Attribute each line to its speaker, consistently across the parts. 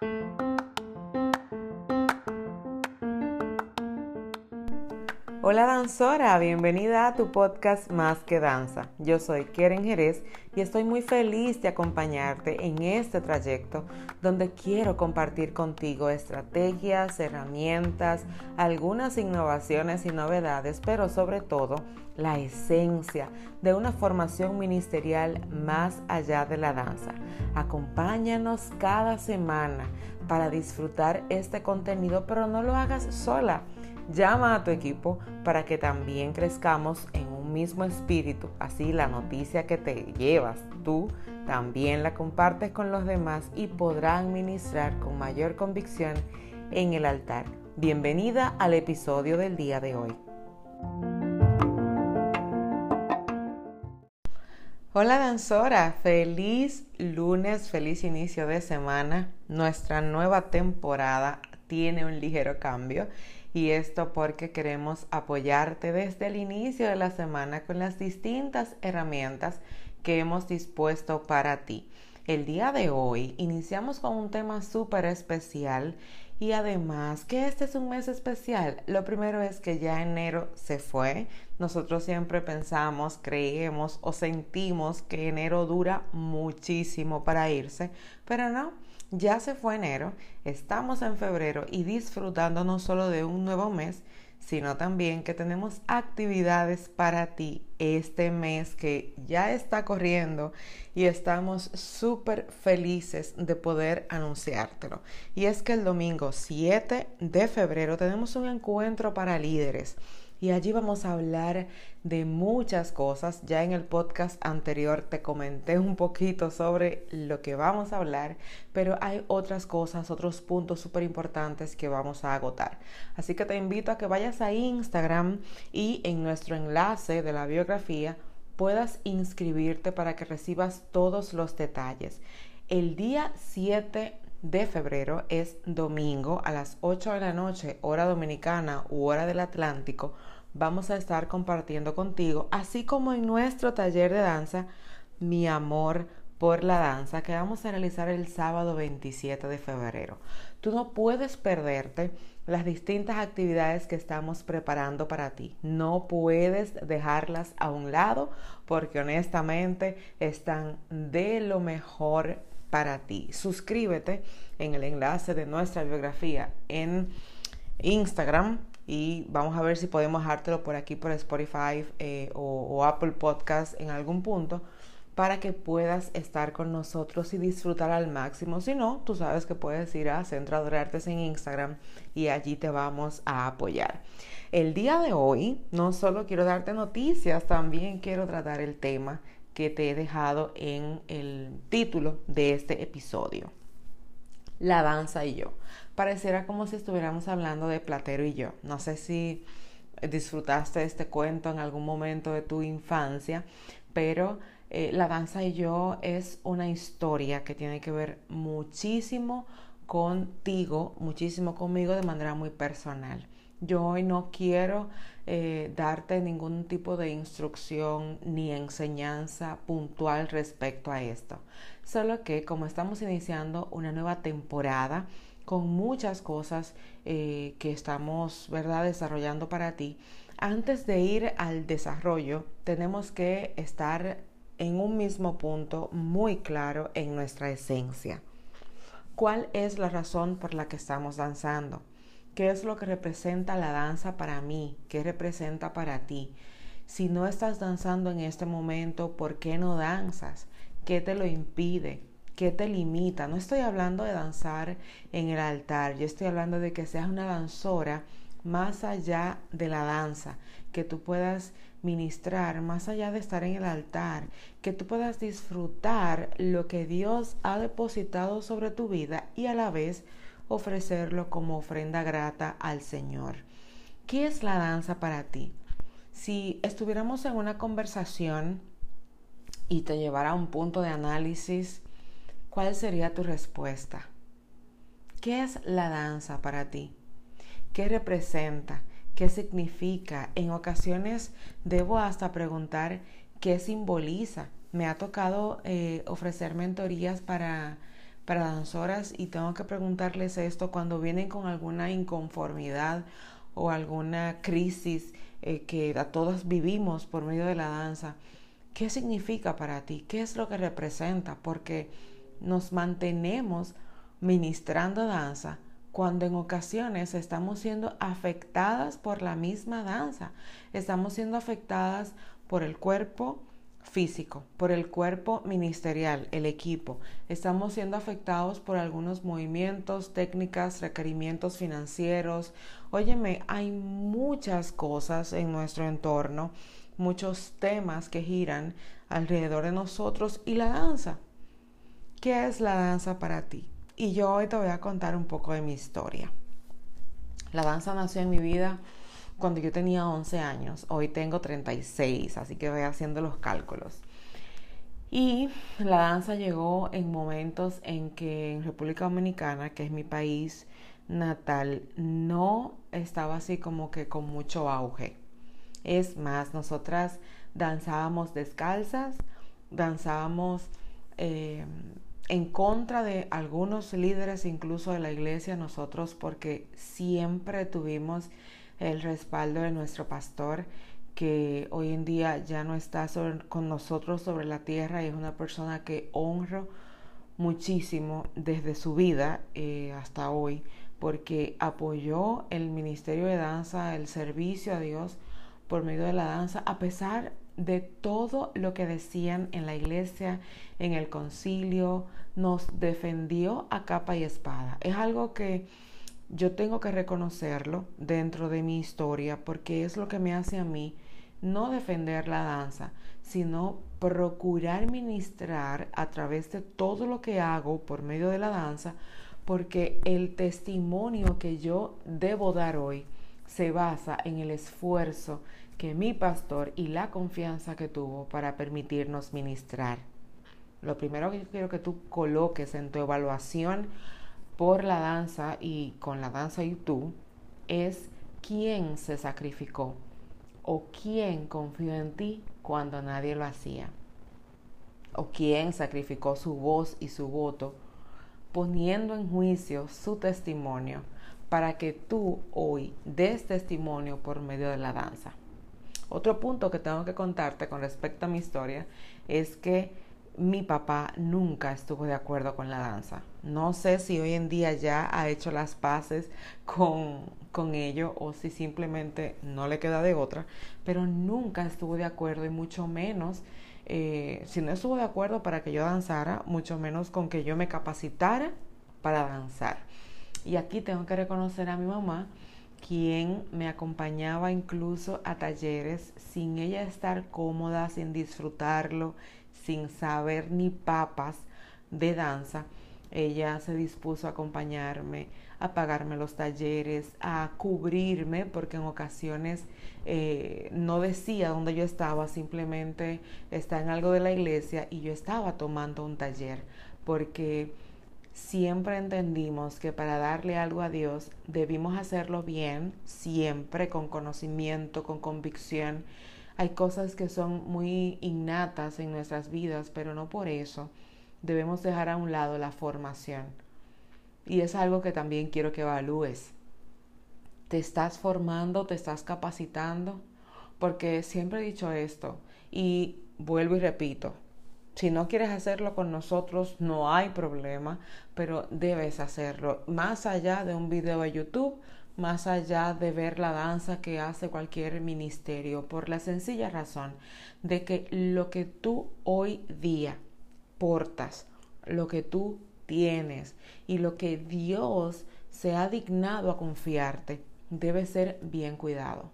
Speaker 1: Thank you. Hola danzora, bienvenida a tu podcast Más que Danza. Yo soy Keren Jerez y estoy muy feliz de acompañarte en este trayecto donde quiero compartir contigo estrategias, herramientas, algunas innovaciones y novedades, pero sobre todo la esencia de una formación ministerial más allá de la danza. Acompáñanos cada semana para disfrutar este contenido, pero no lo hagas sola Llama a tu equipo para que también crezcamos en un mismo espíritu. Así la noticia que te llevas tú también la compartes con los demás y podrán ministrar con mayor convicción en el altar. Bienvenida al episodio del día de hoy. Hola danzora, feliz lunes, feliz inicio de semana. Nuestra nueva temporada tiene un ligero cambio y esto porque queremos apoyarte desde el inicio de la semana con las distintas herramientas que hemos dispuesto para ti. El día de hoy iniciamos con un tema súper especial y además que este es un mes especial. Lo primero es que ya enero se fue. Nosotros siempre pensamos, creemos o sentimos que enero dura muchísimo para irse, pero no ya se fue enero, estamos en febrero y disfrutando no solo de un nuevo mes, sino también que tenemos actividades para ti este mes que ya está corriendo y estamos súper felices de poder anunciártelo. Y es que el domingo 7 de febrero tenemos un encuentro para líderes y allí vamos a hablar de muchas cosas. Ya en el podcast anterior te comenté un poquito sobre lo que vamos a hablar, pero hay otras cosas, otros puntos súper importantes que vamos a agotar. Así que te invito a que vayas a Instagram y en nuestro enlace de la biografía puedas inscribirte para que recibas todos los detalles. El día 7 de febrero es domingo a las 8 de la noche, hora dominicana u hora del Atlántico vamos a estar compartiendo contigo, así como en nuestro taller de danza, mi amor por la danza que vamos a realizar el sábado 27 de febrero. Tú no puedes perderte las distintas actividades que estamos preparando para ti. No puedes dejarlas a un lado porque honestamente están de lo mejor para ti. Suscríbete en el enlace de nuestra biografía en Instagram y vamos a ver si podemos dejártelo por aquí por Spotify eh, o, Apple Podcast en algún punto para que puedas estar con nosotros y disfrutar al máximo. Si no, tú sabes que puedes ir a Centro Adorartes en Instagram y allí te vamos a apoyar. El día de hoy no solo quiero darte noticias, también quiero tratar el tema que te he dejado en el título de este episodio. La danza y yo pareciera como si estuviéramos hablando de Platero y yo. No sé si disfrutaste este cuento en algún momento de tu infancia, pero eh, La danza y yo es una historia que tiene que ver muchísimo contigo, muchísimo conmigo de manera muy personal. Yo hoy no quiero eh, darte ningún tipo de instrucción ni enseñanza puntual respecto a esto. Solo que como estamos iniciando una nueva temporada, con muchas cosas eh, que estamos ¿verdad? desarrollando para ti. Antes de ir al desarrollo, tenemos que estar en un mismo punto muy claro en nuestra esencia. ¿Cuál es la razón por la que estamos danzando? ¿Qué es lo que representa la danza para mí? ¿Qué representa para ti? Si no estás danzando en este momento, ¿por qué no danzas? ¿Qué te lo impide? ¿Qué te limita? No estoy hablando de danzar en el altar, yo estoy hablando de que seas una danzora más allá de la danza, que tú puedas ministrar más allá de estar en el altar, que tú puedas disfrutar lo que Dios ha depositado sobre tu vida y a la vez ofrecerlo como ofrenda grata al Señor. ¿Qué es la danza para ti? Si estuviéramos en una conversación y te llevara a un punto de análisis, ¿cuál sería tu respuesta? ¿Qué es la danza para ti? ¿Qué representa? ¿Qué significa? En ocasiones debo hasta preguntar qué simboliza. Me ha tocado eh, ofrecer mentorías para, para danzoras y tengo que preguntarles esto cuando vienen con alguna inconformidad o alguna crisis eh, que a todos vivimos por medio de la danza. ¿Qué significa para ti? ¿Qué es lo que representa? Porque nos mantenemos ministrando danza cuando en ocasiones estamos siendo afectadas por la misma danza, estamos siendo afectadas por el cuerpo físico, por el cuerpo ministerial, el equipo. Estamos siendo afectados por algunos movimientos, técnicas, requerimientos financieros. Óyeme, hay muchas cosas en nuestro entorno, muchos temas que giran alrededor de nosotros y la danza. ¿Qué es la danza para ti? Y yo hoy te voy a contar un poco de mi historia. La danza nació en mi vida cuando yo tenía 11 años. Hoy tengo 36, así que voy haciendo los cálculos. Y la danza llegó en momentos en que en República Dominicana, que es mi país natal, no estaba así como que con mucho auge. Es más, nosotras danzábamos descalzas, danzábamos eh, en contra de algunos líderes incluso de la iglesia nosotros porque siempre tuvimos el respaldo de nuestro pastor que hoy en día ya no está con nosotros sobre la tierra y es una persona que honro muchísimo desde su vida eh, hasta hoy porque apoyó el ministerio de danza, el servicio a Dios por medio de la danza, a pesar de todo lo que decían en la iglesia, en el concilio, nos defendió a capa y espada. Es algo que yo tengo que reconocerlo dentro de mi historia porque es lo que me hace a mí no defender la danza, sino procurar ministrar a través de todo lo que hago por medio de la danza, porque el testimonio que yo debo dar hoy se basa en el esfuerzo que mi pastor y la confianza que tuvo para permitirnos ministrar. Lo primero que quiero que tú coloques en tu evaluación por la danza y con la danza y tú es quién se sacrificó o quién confió en ti cuando nadie lo hacía o quién sacrificó su voz y su voto poniendo en juicio su testimonio para que tú hoy des testimonio por medio de la danza. Otro punto que tengo que contarte con respecto a mi historia es que mi papá nunca estuvo de acuerdo con la danza. No sé si hoy en día ya ha hecho las paces con, con ello o si simplemente no le queda de otra, pero nunca estuvo de acuerdo y mucho menos, eh, si no estuvo de acuerdo para que yo danzara, mucho menos con que yo me capacitara para danzar. Y aquí tengo que reconocer a mi mamá quien me acompañaba incluso a talleres sin ella estar cómoda, sin disfrutarlo, sin saber ni papas de danza. Ella se dispuso a acompañarme, a pagarme los talleres, a cubrirme, porque en ocasiones eh, no decía dónde yo estaba, simplemente está en algo de la iglesia y yo estaba tomando un taller, porque siempre entendimos que para darle algo a Dios debimos hacerlo bien, siempre con conocimiento, con convicción. Hay cosas que son muy innatas en nuestras vidas, pero no por eso debemos dejar a un lado la formación. Y es algo que también quiero que evalúes. ¿Te estás formando? ¿Te estás capacitando? Porque siempre he dicho esto y vuelvo y repito, si no quieres hacerlo con nosotros, no hay problema, pero debes hacerlo. Más allá de un video de YouTube, más allá de ver la danza que hace cualquier ministerio, por la sencilla razón de que lo que tú hoy día portas, lo que tú tienes y lo que Dios se ha dignado a confiarte, debe ser bien cuidado.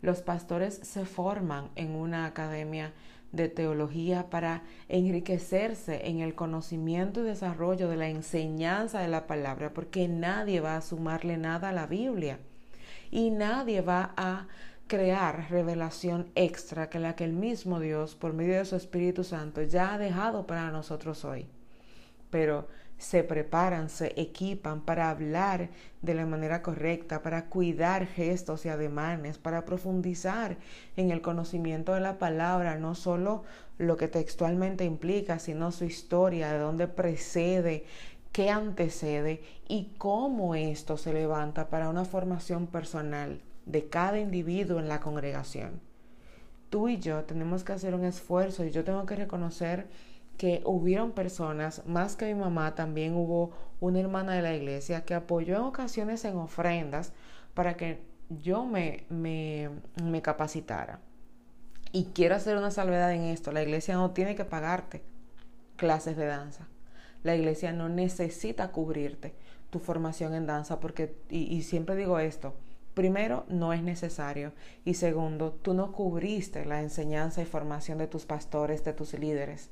Speaker 1: Los pastores se forman en una academia de teología para enriquecerse en el conocimiento y desarrollo de la enseñanza de la palabra, porque nadie va a sumarle nada a la Biblia y nadie va a crear revelación extra que la que el mismo Dios, por medio de su Espíritu Santo, ya ha dejado para nosotros hoy. Pero se preparan, se equipan para hablar de la manera correcta, para cuidar gestos y ademanes, para profundizar en el conocimiento de la palabra, no solo lo que textualmente implica, sino su historia, de dónde precede, qué antecede y cómo esto se levanta para una formación personal de cada individuo en la congregación. Tú y yo tenemos que hacer un esfuerzo y yo tengo que reconocer que hubieron personas, más que mi mamá, también hubo una hermana de la iglesia que apoyó en ocasiones en ofrendas para que yo me, me, me capacitara. Y quiero hacer una salvedad en esto, la iglesia no tiene que pagarte clases de danza. La iglesia no necesita cubrirte tu formación en danza porque, y, y siempre digo esto, primero, no es necesario. Y segundo, tú no cubriste la enseñanza y formación de tus pastores, de tus líderes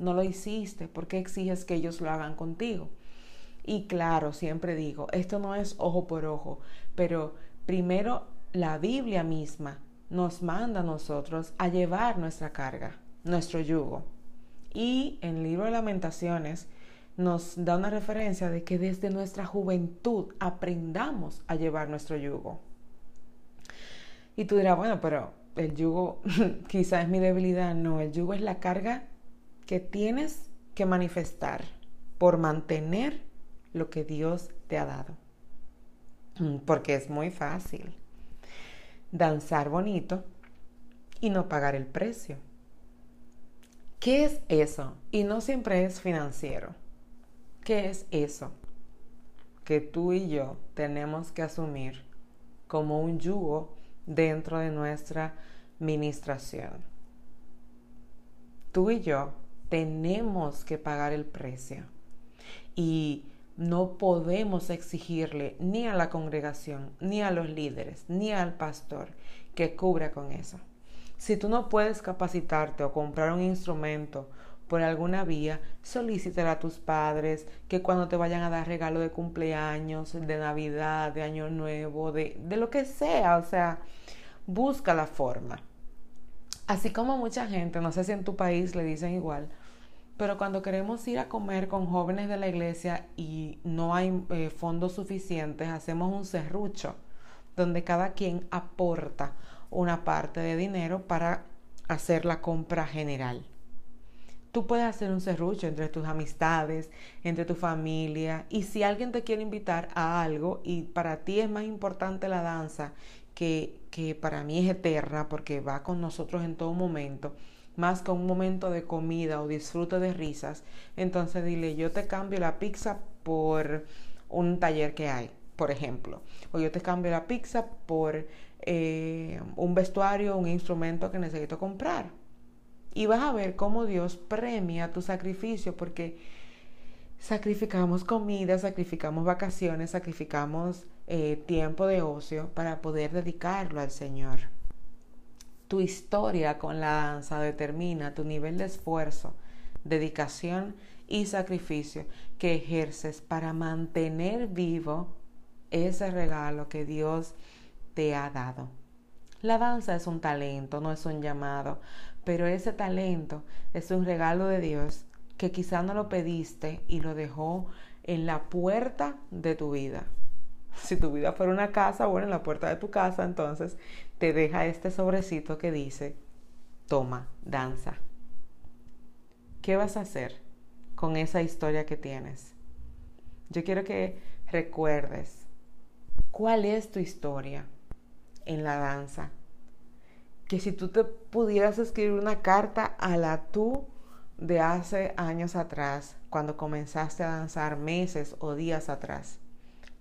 Speaker 1: no lo hiciste, ¿por qué exiges que ellos lo hagan contigo? Y claro, siempre digo, esto no es ojo por ojo, pero primero la Biblia misma nos manda a nosotros a llevar nuestra carga, nuestro yugo. Y en el libro de lamentaciones nos da una referencia de que desde nuestra juventud aprendamos a llevar nuestro yugo. Y tú dirás, bueno, pero el yugo quizá es mi debilidad. No, el yugo es la carga que tienes que manifestar por mantener lo que Dios te ha dado. Mm, porque es muy fácil danzar bonito y no pagar el precio. ¿Qué es eso? Y no siempre es financiero. ¿Qué es eso? Que tú y yo tenemos que asumir como un yugo dentro de nuestra ministración. Tú y yo tenemos que pagar el precio. Y no podemos exigirle ni a la congregación, ni a los líderes, ni al pastor que cubra con eso. Si tú no puedes capacitarte o comprar un instrumento por alguna vía, solicítale a tus padres que cuando te vayan a dar regalo de cumpleaños, de Navidad, de Año Nuevo, de, de lo que sea, o sea, busca la forma. Así como mucha gente, no sé si en tu país le dicen igual, pero cuando queremos ir a comer con jóvenes de la iglesia y no hay eh, fondos suficientes, hacemos un serrucho donde cada quien aporta una parte de dinero para hacer la compra general. Tú puedes hacer un serrucho entre tus amistades, entre tu familia, y si alguien te quiere invitar a algo y para ti es más importante la danza que, que para mí es eterna porque va con nosotros en todo momento, más que un momento de comida o disfrute de risas, entonces dile, yo te cambio la pizza por un taller que hay, por ejemplo, o yo te cambio la pizza por eh, un vestuario, un instrumento que necesito comprar. Y vas a ver cómo Dios premia tu sacrificio, porque sacrificamos comida, sacrificamos vacaciones, sacrificamos eh, tiempo de ocio para poder dedicarlo al Señor. Tu historia con la danza determina tu nivel de esfuerzo, dedicación y sacrificio que ejerces para mantener vivo ese regalo que Dios te ha dado. La danza es un talento, no es un llamado, pero ese talento es un regalo de Dios que quizá no lo pediste y lo dejó en la puerta de tu vida. Si tu vida fuera una casa, bueno, en la puerta de tu casa, entonces te deja este sobrecito que dice, toma, danza. ¿Qué vas a hacer con esa historia que tienes? Yo quiero que recuerdes cuál es tu historia en la danza. Que si tú te pudieras escribir una carta a la tú de hace años atrás, cuando comenzaste a danzar meses o días atrás,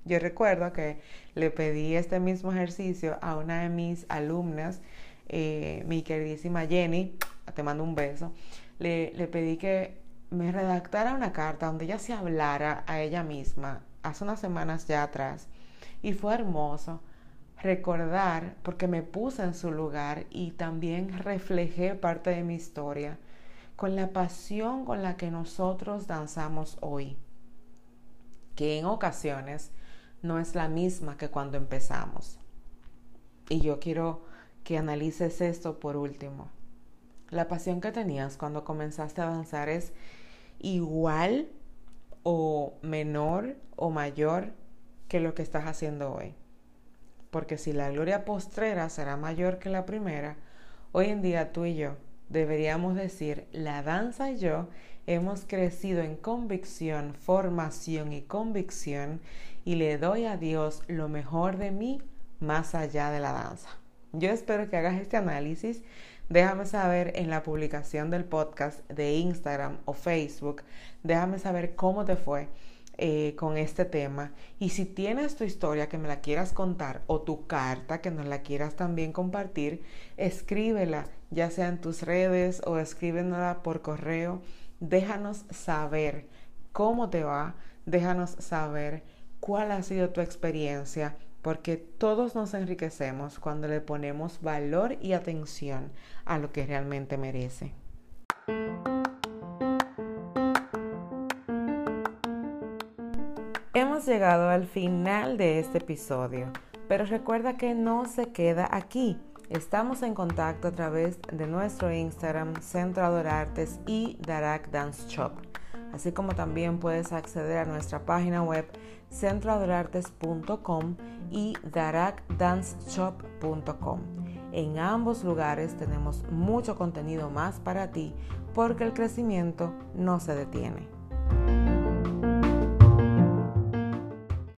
Speaker 1: yo recuerdo que le pedí este mismo ejercicio a una de mis alumnas, eh, mi queridísima Jenny, te mando un beso, le, le pedí que me redactara una carta donde ella se hablara a ella misma hace unas semanas ya atrás. Y fue hermoso recordar porque me puse en su lugar y también reflejé parte de mi historia con la pasión con la que nosotros danzamos hoy, que en ocasiones no es la misma que cuando empezamos. Y yo quiero que analices esto por último. La pasión que tenías cuando comenzaste a avanzar es igual o menor o mayor que lo que estás haciendo hoy. Porque si la gloria postrera será mayor que la primera, hoy en día tú y yo deberíamos decir, la danza y yo hemos crecido en convicción, formación y convicción y le doy a Dios lo mejor de mí más allá de la danza. Yo espero que hagas este análisis. Déjame saber en la publicación del podcast de Instagram o Facebook. Déjame saber cómo te fue eh, con este tema. Y si tienes tu historia que me la quieras contar o tu carta que nos la quieras también compartir, escríbela, ya sea en tus redes o escríbela por correo. Déjanos saber cómo te va. Déjanos saber cuál ha sido tu experiencia porque todos nos enriquecemos cuando le ponemos valor y atención a lo que realmente merece. Hemos llegado al final de este episodio, pero recuerda que no se queda aquí. Estamos en contacto a través de nuestro Instagram, Centro Adorartes y Darak Dance Shop así como también puedes acceder a nuestra página web centroadorartes.com y darakdanceshop.com. En ambos lugares tenemos mucho contenido más para ti porque el crecimiento no se detiene.